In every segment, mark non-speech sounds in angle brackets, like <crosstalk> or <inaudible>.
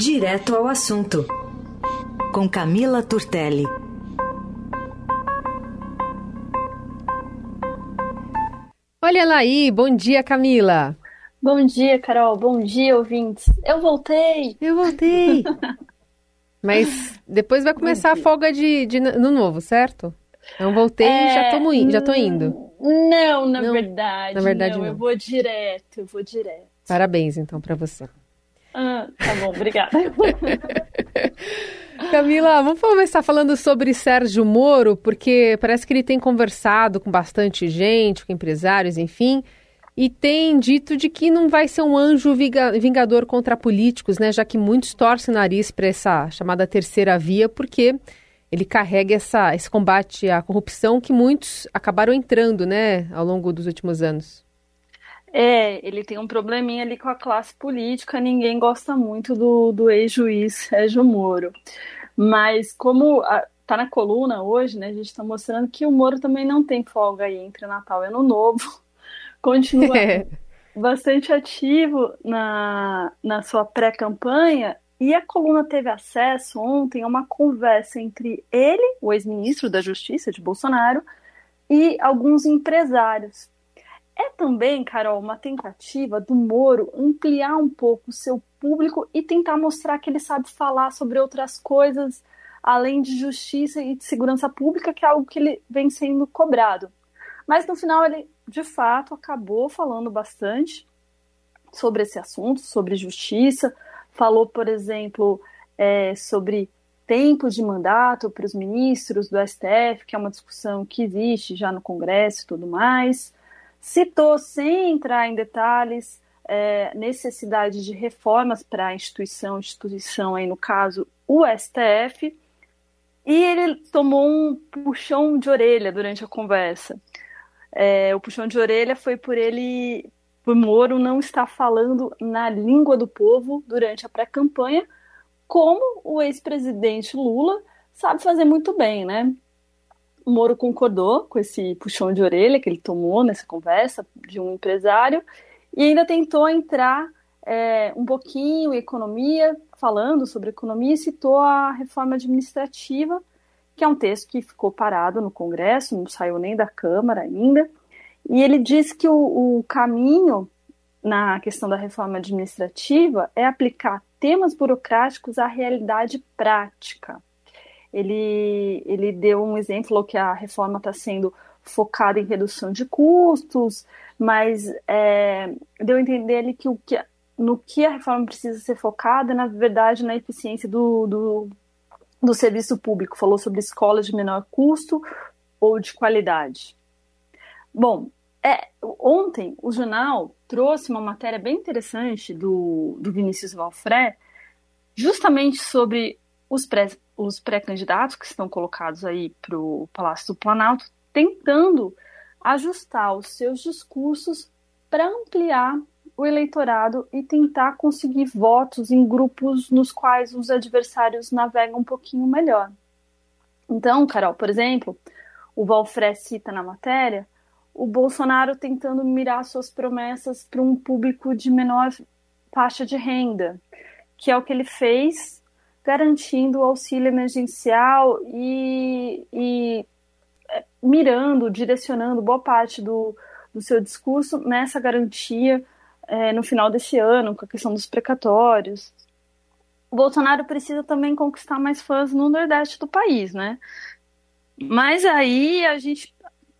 Direto ao assunto, com Camila Turtelli. Olha lá aí, bom dia, Camila. Bom dia, Carol. Bom dia, ouvintes. Eu voltei! Eu voltei! <laughs> Mas depois vai começar a folga de, de no novo, certo? Eu voltei é, e já tô, in, já tô indo. Não, na não, verdade. Na verdade, não, não. Eu vou direto, eu vou direto. Parabéns, então, para você. Ah, tá bom, obrigada. <laughs> Camila, vamos começar falando sobre Sérgio Moro, porque parece que ele tem conversado com bastante gente, com empresários, enfim, e tem dito de que não vai ser um anjo vingador contra políticos, né? Já que muitos torcem o nariz para essa chamada terceira via, porque ele carrega essa, esse combate à corrupção que muitos acabaram entrando, né, ao longo dos últimos anos. É, ele tem um probleminha ali com a classe política, ninguém gosta muito do, do ex-juiz Sérgio Moro. Mas como a, tá na coluna hoje, né, a gente está mostrando que o Moro também não tem folga aí entre Natal e Ano Novo <laughs> continua <laughs> bastante ativo na, na sua pré-campanha. E a coluna teve acesso ontem a uma conversa entre ele, o ex-ministro da Justiça de Bolsonaro, e alguns empresários. É também, Carol, uma tentativa do Moro ampliar um pouco o seu público e tentar mostrar que ele sabe falar sobre outras coisas além de justiça e de segurança pública, que é algo que ele vem sendo cobrado. Mas no final ele de fato, acabou falando bastante sobre esse assunto, sobre justiça. Falou, por exemplo, é, sobre tempo de mandato para os ministros do STF, que é uma discussão que existe já no Congresso e tudo mais. Citou, sem entrar em detalhes, é, necessidade de reformas para a instituição, instituição aí no caso o STF, e ele tomou um puxão de orelha durante a conversa. É, o puxão de orelha foi por ele, por Moro não estar falando na língua do povo durante a pré-campanha, como o ex-presidente Lula sabe fazer muito bem, né? O Moro concordou com esse puxão de orelha que ele tomou nessa conversa de um empresário e ainda tentou entrar é, um pouquinho em economia, falando sobre economia, e citou a reforma administrativa que é um texto que ficou parado no Congresso, não saiu nem da Câmara ainda, e ele diz que o, o caminho na questão da reforma administrativa é aplicar temas burocráticos à realidade prática. Ele, ele deu um exemplo, que a reforma está sendo focada em redução de custos, mas é, deu a entender ele que, o que no que a reforma precisa ser focada, na verdade, na eficiência do, do do serviço público, falou sobre escolas de menor custo ou de qualidade. Bom, é, ontem o jornal trouxe uma matéria bem interessante do, do Vinícius Valfré, justamente sobre os, pré, os pré-candidatos que estão colocados aí para o Palácio do Planalto, tentando ajustar os seus discursos para ampliar o eleitorado e tentar conseguir votos em grupos nos quais os adversários navegam um pouquinho melhor. Então, Carol, por exemplo, o Valfré cita na matéria o Bolsonaro tentando mirar suas promessas para um público de menor faixa de renda, que é o que ele fez, garantindo o auxílio emergencial e, e é, mirando, direcionando boa parte do, do seu discurso nessa garantia é, no final desse ano, com a questão dos precatórios. O Bolsonaro precisa também conquistar mais fãs no Nordeste do país, né? Mas aí a gente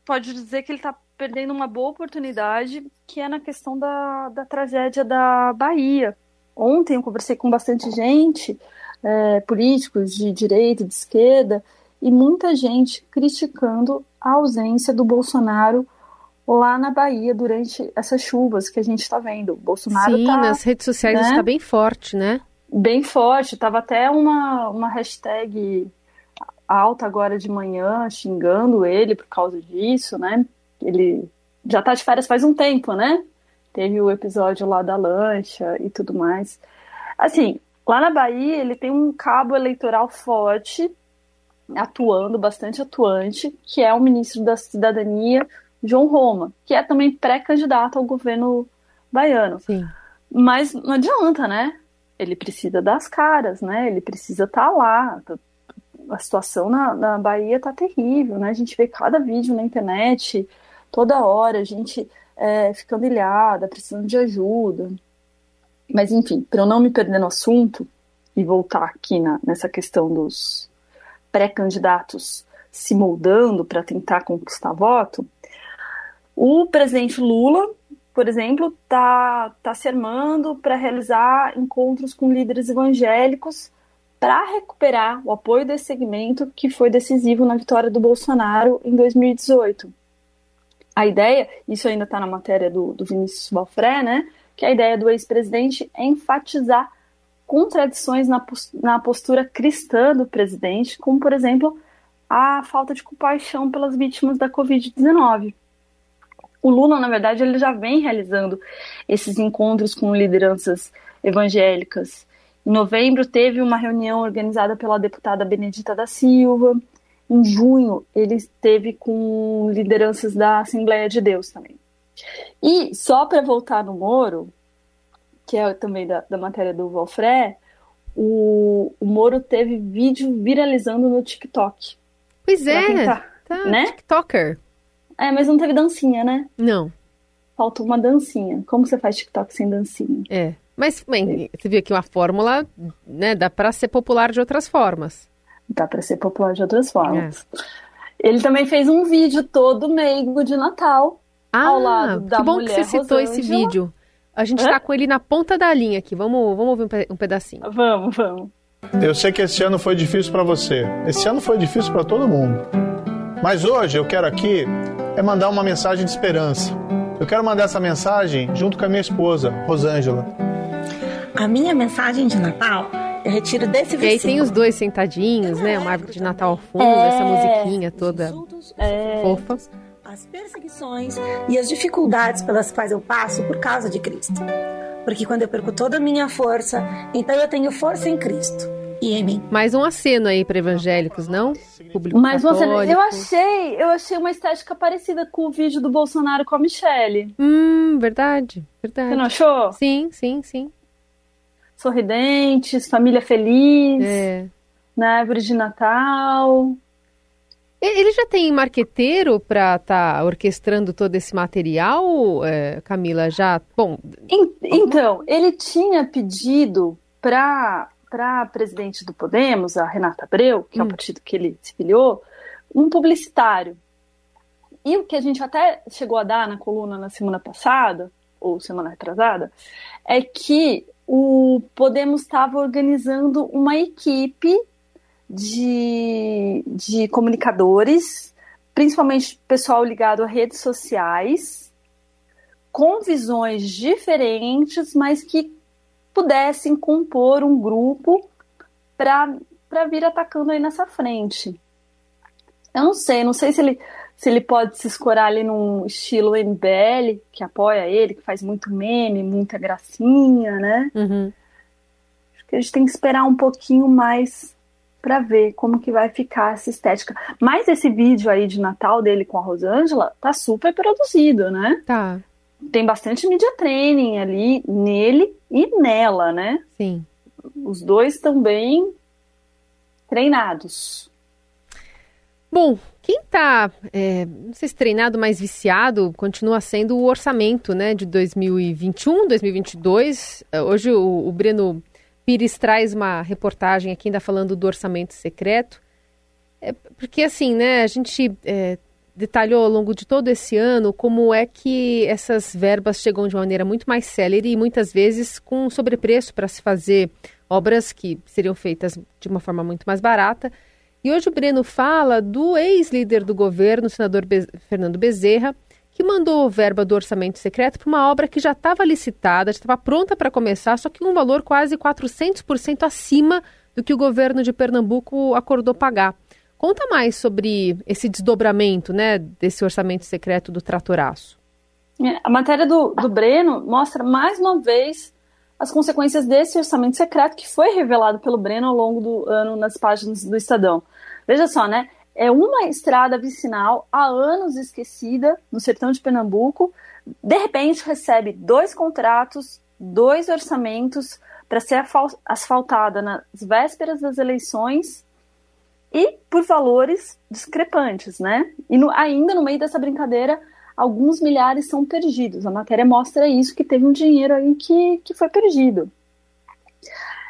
pode dizer que ele está perdendo uma boa oportunidade, que é na questão da, da tragédia da Bahia. Ontem eu conversei com bastante gente, é, políticos de direita, de esquerda, e muita gente criticando a ausência do Bolsonaro lá na Bahia durante essas chuvas que a gente está vendo. O Bolsonaro Sim, tá, nas redes sociais está né? bem forte, né? Bem forte. Tava até uma, uma hashtag alta agora de manhã xingando ele por causa disso, né? Ele já está de férias faz um tempo, né? Teve o episódio lá da lancha e tudo mais. Assim, lá na Bahia ele tem um cabo eleitoral forte, atuando, bastante atuante, que é o ministro da Cidadania, João Roma, que é também pré-candidato ao governo baiano. Sim. Mas não adianta, né? ele precisa das caras, né? Ele precisa estar tá lá. A situação na, na Bahia tá terrível, né? A gente vê cada vídeo na internet, toda hora, a gente é, ficando ilhada, precisando de ajuda. Mas, enfim, para eu não me perder no assunto e voltar aqui na, nessa questão dos pré-candidatos se moldando para tentar conquistar voto, o presidente Lula, por exemplo, está tá se armando para realizar encontros com líderes evangélicos para recuperar o apoio desse segmento que foi decisivo na vitória do Bolsonaro em 2018. A ideia, isso ainda está na matéria do, do Vinícius Balfré, né? Que a ideia do ex-presidente é enfatizar contradições na, postura cristã do presidente, como, por exemplo, a falta de compaixão pelas vítimas da Covid-19. O Lula, na verdade, ele já vem realizando esses encontros com lideranças evangélicas. Em novembro, teve uma reunião organizada pela deputada Benedita da Silva. Em junho, ele esteve com lideranças da Assembleia de Deus também. E só para voltar no Moro, que é também da, da matéria do Valfré, o, o Moro teve vídeo viralizando no TikTok. Pois é, tá né? TikToker. É, mas não teve dancinha, né? Não. Faltou uma dancinha. Como você faz TikTok sem dancinha? É. Mas, bem, você viu aqui uma fórmula, né? Dá para ser popular de outras formas. Dá para ser popular de outras formas. É. Ele também fez um vídeo todo meigo de Natal. Ah, ao lado da que bom que você citou Rosângela. esse vídeo. A gente está com ele na ponta da linha aqui. Vamos, vamos ouvir um pedacinho. Vamos, vamos. Eu sei que esse ano foi difícil para você. Esse ano foi difícil para todo mundo. Mas hoje eu quero aqui é mandar uma mensagem de esperança. Eu quero mandar essa mensagem junto com a minha esposa, Rosângela. A minha mensagem de Natal eu retiro desse versículo. E aí tem os dois sentadinhos, né? Uma árvore de Natal ao fundo, é... essa musiquinha toda é... fofa. As perseguições e as dificuldades pelas quais eu passo por causa de Cristo. Porque quando eu perco toda a minha força, então eu tenho força em Cristo e em mim. Mais um aceno aí para evangélicos, não? público Mas você, eu achei, eu achei uma estética parecida com o vídeo do Bolsonaro com a Michelle. Hum, verdade, verdade. Você não achou? Sim, sim, sim. Sorridentes, família feliz, é. na árvore de Natal. Ele já tem marqueteiro para estar tá orquestrando todo esse material, é, Camila? Já, bom. Então, ele tinha pedido para para a presidente do Podemos, a Renata Abreu, que hum. é o hum. partido que ele se filiou, um publicitário. E o que a gente até chegou a dar na coluna na semana passada, ou semana retrasada, é que o Podemos estava organizando uma equipe de, de comunicadores, principalmente pessoal ligado a redes sociais, com visões diferentes, mas que pudessem compor um grupo para vir atacando aí nessa frente. Eu não sei, não sei se ele, se ele pode se escorar ali num estilo MBL, que apoia ele, que faz muito meme, muita gracinha, né? Uhum. Acho que a gente tem que esperar um pouquinho mais para ver como que vai ficar essa estética. Mas esse vídeo aí de Natal dele com a Rosângela tá super produzido, né? Tá tem bastante media training ali nele e nela, né? Sim. Os dois estão bem treinados. Bom, quem está, é, não sei se treinado, mais viciado, continua sendo o orçamento né, de 2021, 2022. É, hoje o, o Breno Pires traz uma reportagem aqui ainda falando do orçamento secreto. É, porque assim, né, a gente é, detalhou ao longo de todo esse ano como é que essas verbas chegam de uma maneira muito mais célere e muitas vezes com sobrepreço para se fazer obras que seriam feitas de uma forma muito mais barata. E hoje o Breno fala do ex-líder do governo, o senador Be Fernando Bezerra, que mandou verba do orçamento secreto para uma obra que já estava licitada, já estava pronta para começar, só que um valor quase 400% acima do que o governo de Pernambuco acordou pagar. Conta mais sobre esse desdobramento né, desse orçamento secreto do Tratoraço. É, a matéria do, do Breno mostra mais uma vez as consequências desse orçamento secreto que foi revelado pelo Breno ao longo do ano nas páginas do Estadão. Veja só, né? É uma estrada vicinal há anos esquecida no sertão de Pernambuco. De repente recebe dois contratos, dois orçamentos para ser asfaltada nas vésperas das eleições e por valores discrepantes, né? E no, ainda no meio dessa brincadeira, alguns milhares são perdidos. A matéria mostra isso, que teve um dinheiro aí que, que foi perdido.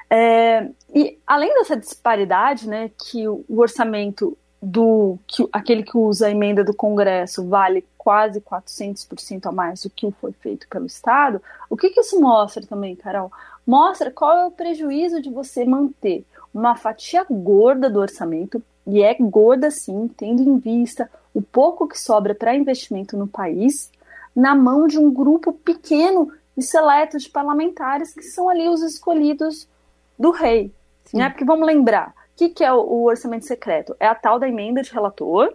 É, e além dessa disparidade, né, que o, o orçamento do que aquele que usa a emenda do Congresso vale quase 400% a mais do que foi feito pelo Estado, o que, que isso mostra também, Carol? Mostra qual é o prejuízo de você manter uma fatia gorda do orçamento, e é gorda sim, tendo em vista o pouco que sobra para investimento no país, na mão de um grupo pequeno e seleto de parlamentares que são ali os escolhidos do rei. Né? Porque vamos lembrar, que, que é o, orçamento secreto? É a tal da emenda de relator,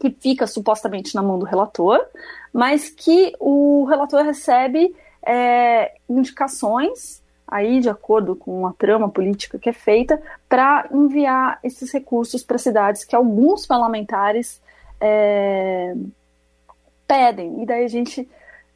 que fica supostamente na mão do relator, mas que o relator recebe é, indicações aí de acordo com a trama política que é feita para enviar esses recursos para cidades que alguns parlamentares é, pedem e daí a gente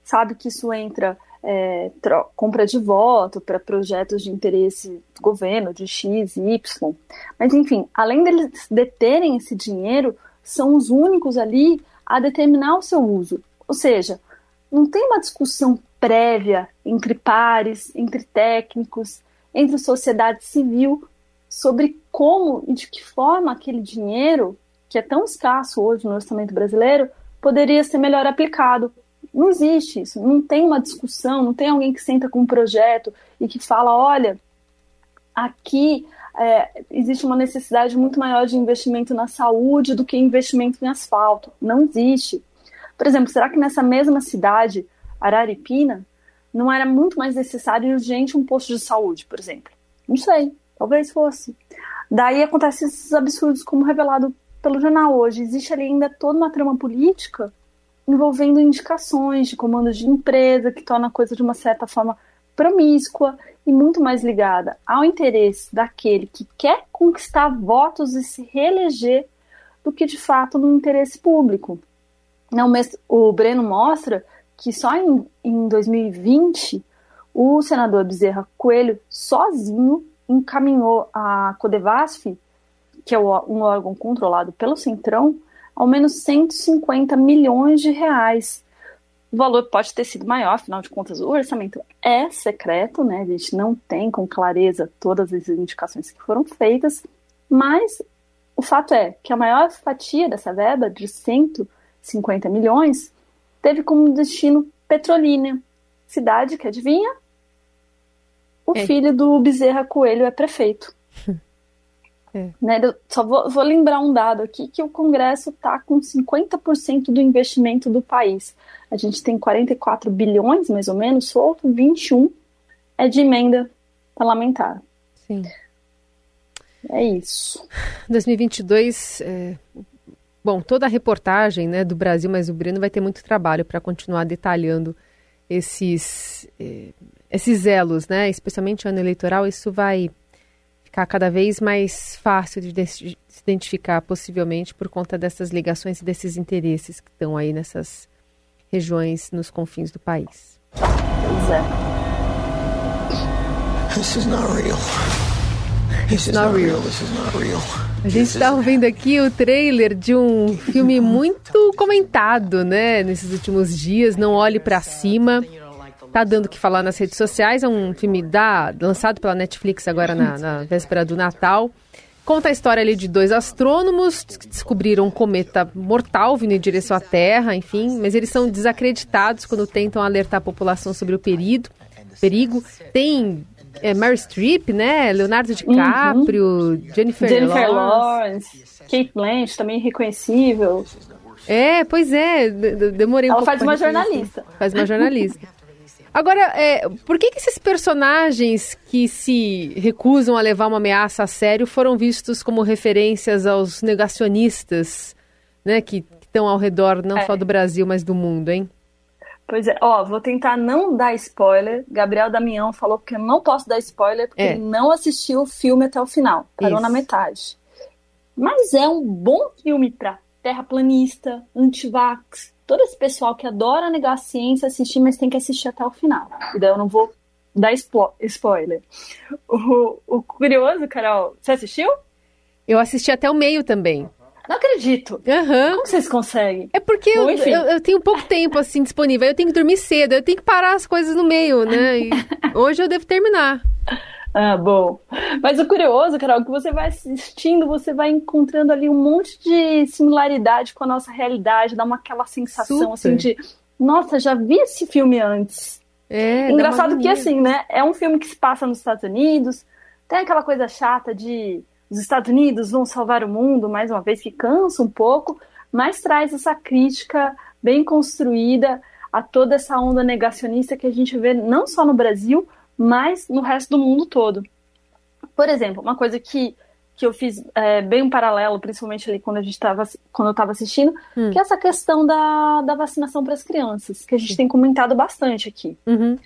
sabe que isso entra é, compra de voto para projetos de interesse do governo de X e Y mas enfim além deles deterem esse dinheiro são os únicos ali a determinar o seu uso. Ou seja, não tem uma discussão prévia entre pares, entre técnicos, entre sociedade civil sobre como e de que forma aquele dinheiro, que é tão escasso hoje no orçamento brasileiro, poderia ser melhor aplicado. Não existe isso, não tem uma discussão, não tem alguém que senta com um projeto e que fala: olha, aqui é, existe uma necessidade muito maior de investimento na saúde do que investimento em asfalto. Não existe. Por exemplo, será que nessa mesma cidade, Araripina, não era muito mais necessário e urgente um posto de saúde, por exemplo? Não sei, talvez fosse. Daí acontecem esses absurdos, como revelado pelo jornal hoje. Existe ali ainda toda uma trama política envolvendo indicações de comandos de empresa, que torna a coisa de uma certa forma promíscua e muito mais ligada ao interesse daquele que quer conquistar votos e se reeleger do que de fato no interesse público. Não, o Breno mostra que só em, em 2020 o senador Bezerra Coelho sozinho encaminhou a Codevasf, que é um órgão controlado pelo Centrão, ao menos 150 milhões de reais o valor pode ter sido maior, afinal de contas, o orçamento é secreto, né? A gente não tem com clareza todas as indicações que foram feitas, mas o fato é que a maior fatia dessa verba, de 150 milhões, teve como destino Petrolina, cidade que adivinha? O é. filho do Bezerra Coelho é prefeito. É. Né, só vou, vou, lembrar um dado aqui que o Congresso está com 50% do investimento do país. A gente tem 44 bilhões, mais ou menos, solto, 21 é de emenda parlamentar. Sim. É isso. 2022, é... bom, toda a reportagem né, do Brasil, mas o Breno vai ter muito trabalho para continuar detalhando esses, é, esses elos, né? Especialmente ano eleitoral, isso vai ficar cada vez mais fácil de se identificar, possivelmente, por conta dessas ligações e desses interesses que estão aí nessas regiões nos confins do país. Pois é. This is not real. This is not real. This is not real. A gente está ouvindo aqui o trailer de um filme muito comentado, né, nesses últimos dias. Não olhe para cima tá dando o que falar nas redes sociais. É um filme da, lançado pela Netflix agora na, na véspera do Natal. Conta a história ali de dois astrônomos que descobriram um cometa mortal vindo em direção à Terra, enfim, mas eles são desacreditados quando tentam alertar a população sobre o perigo. perigo. Tem é, Mary Streep, né? Leonardo DiCaprio, uhum. Jennifer, Jennifer Lawrence, Kate Blanchett, também reconhecível. É, pois é, demorei um Ela faz uma jornalista. Faz uma jornalista. <laughs> Agora, é, por que, que esses personagens que se recusam a levar uma ameaça a sério foram vistos como referências aos negacionistas, né, que estão ao redor não é. só do Brasil, mas do mundo, hein? Pois é, ó, vou tentar não dar spoiler. Gabriel Damião falou que eu não posso dar spoiler porque é. ele não assistiu o filme até o final, parou na metade. Mas é um bom filme para terraplanista, antivax, todo esse pessoal que adora negar a ciência assistir, mas tem que assistir até o final. E daí eu não vou dar spo spoiler. O, o curioso, Carol, você assistiu? Eu assisti até o meio também. Não acredito. Uhum. Como vocês conseguem? É porque Bom, eu, eu, eu, tenho pouco tempo assim disponível. Eu tenho que dormir cedo, eu tenho que parar as coisas no meio, né? E <laughs> hoje eu devo terminar. Ah, bom. Mas o curioso, Carol, é que você vai assistindo, você vai encontrando ali um monte de similaridade com a nossa realidade, dá uma aquela sensação assim, Super. assim de, nossa, já vi esse filme antes. É, Engraçado que assim, né? É um filme que se passa nos Estados Unidos, tem aquela coisa chata de os Estados Unidos vão salvar o mundo, mais uma vez que cansa um pouco, mas traz essa crítica bem construída a toda essa onda negacionista que a gente vê não só no Brasil, mas no resto do mundo todo. Por exemplo, uma coisa que, que eu fiz é, bem um paralelo, principalmente ali quando a gente tava, quando eu estava assistindo, hum. que é essa questão da, da vacinação para as crianças, que a gente tem comentado bastante aqui. Uhum.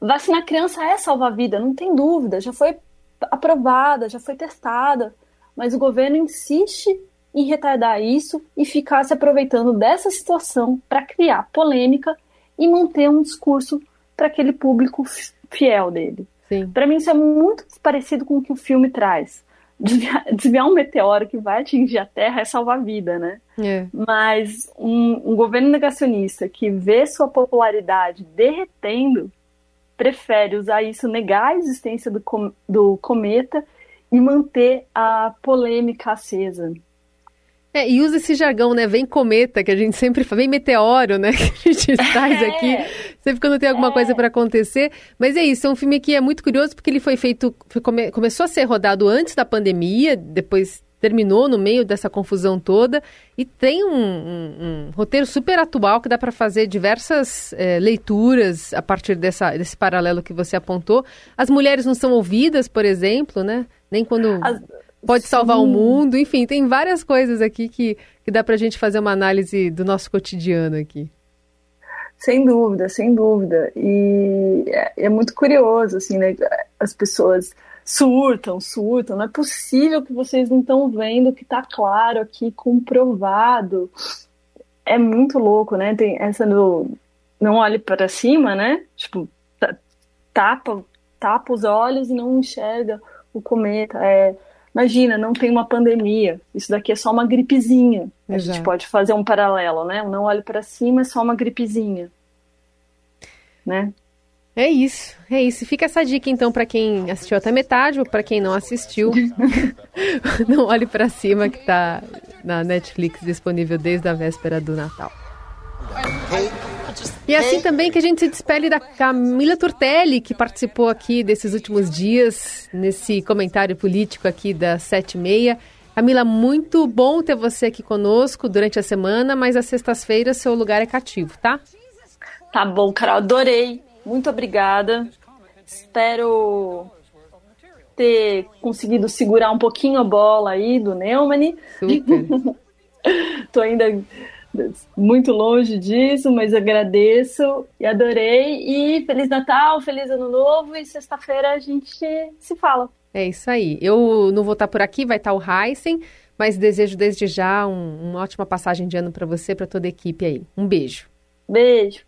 Vacinar criança é salvar a vida, não tem dúvida, já foi aprovada, já foi testada, mas o governo insiste em retardar isso e ficar se aproveitando dessa situação para criar polêmica e manter um discurso para aquele público fiel dele. Para mim isso é muito parecido com o que o filme traz. Desviar, <laughs> desviar, um meteoro que vai atingir a Terra é salvar a vida, né? É. Mas um, um governo negacionista que vê sua popularidade derretendo prefere usar isso, negar a existência do, com, do cometa e manter a polêmica acesa. É, e usa esse jargão, né? Vem cometa, que a gente sempre fala, vem meteoro, né? <laughs> Que a gente <laughs> traz é. aqui, sempre quando tem alguma é. coisa para acontecer. Mas é isso, é um filme que é muito curioso porque ele foi feito, come, começou a ser rodado antes da pandemia, depois terminou no meio dessa confusão toda e tem um, um, um roteiro super atual que dá para fazer diversas é, leituras a partir dessa, desse paralelo que você apontou. As mulheres não são ouvidas, por exemplo, né? Nem quando As... pode salvar Sim. o mundo. Enfim, tem várias coisas aqui que, que dá para a gente fazer uma análise do nosso cotidiano aqui. Sem dúvida, sem dúvida. E é, é muito curioso, assim, né? As pessoas surtam, surtam. Não é possível que vocês não estão vendo que está claro aqui, comprovado. É muito louco, né? Tem essa do não olhe para cima, né? Tipo, tapa, tapa os olhos e não enxerga o cometa. É, imagina, não tem uma pandemia. Isso daqui é só uma gripezinha. A gente pode fazer um paralelo, né? Não olhe para cima, é só uma gripezinha. Né? É isso, é isso. Fica essa dica então para quem assistiu até metade ou para quem não assistiu. <laughs> não olhe para cima que está na Netflix disponível desde a véspera do Natal. E é assim também que a gente se despede da Camila Turtelli, que participou aqui desses últimos dias, nesse comentário político aqui da Sete e Meia. Camila, muito bom ter você aqui conosco durante a semana, mas às sextas-feiras seu lugar é cativo, tá? Tá bom, Carol, adorei muito obrigada. Espero ter conseguido segurar um pouquinho a bola aí do Neumann. Super. <laughs> Tô ainda muito longe disso, mas agradeço e adorei. E Feliz Natal, Feliz Ano Novo e sexta-feira a gente se fala. É isso aí. Eu não vou estar por aqui, vai estar o Heisen, mas desejo desde já um, uma ótima passagem de ano para você, para toda a equipe aí. Um beijo. Beijo.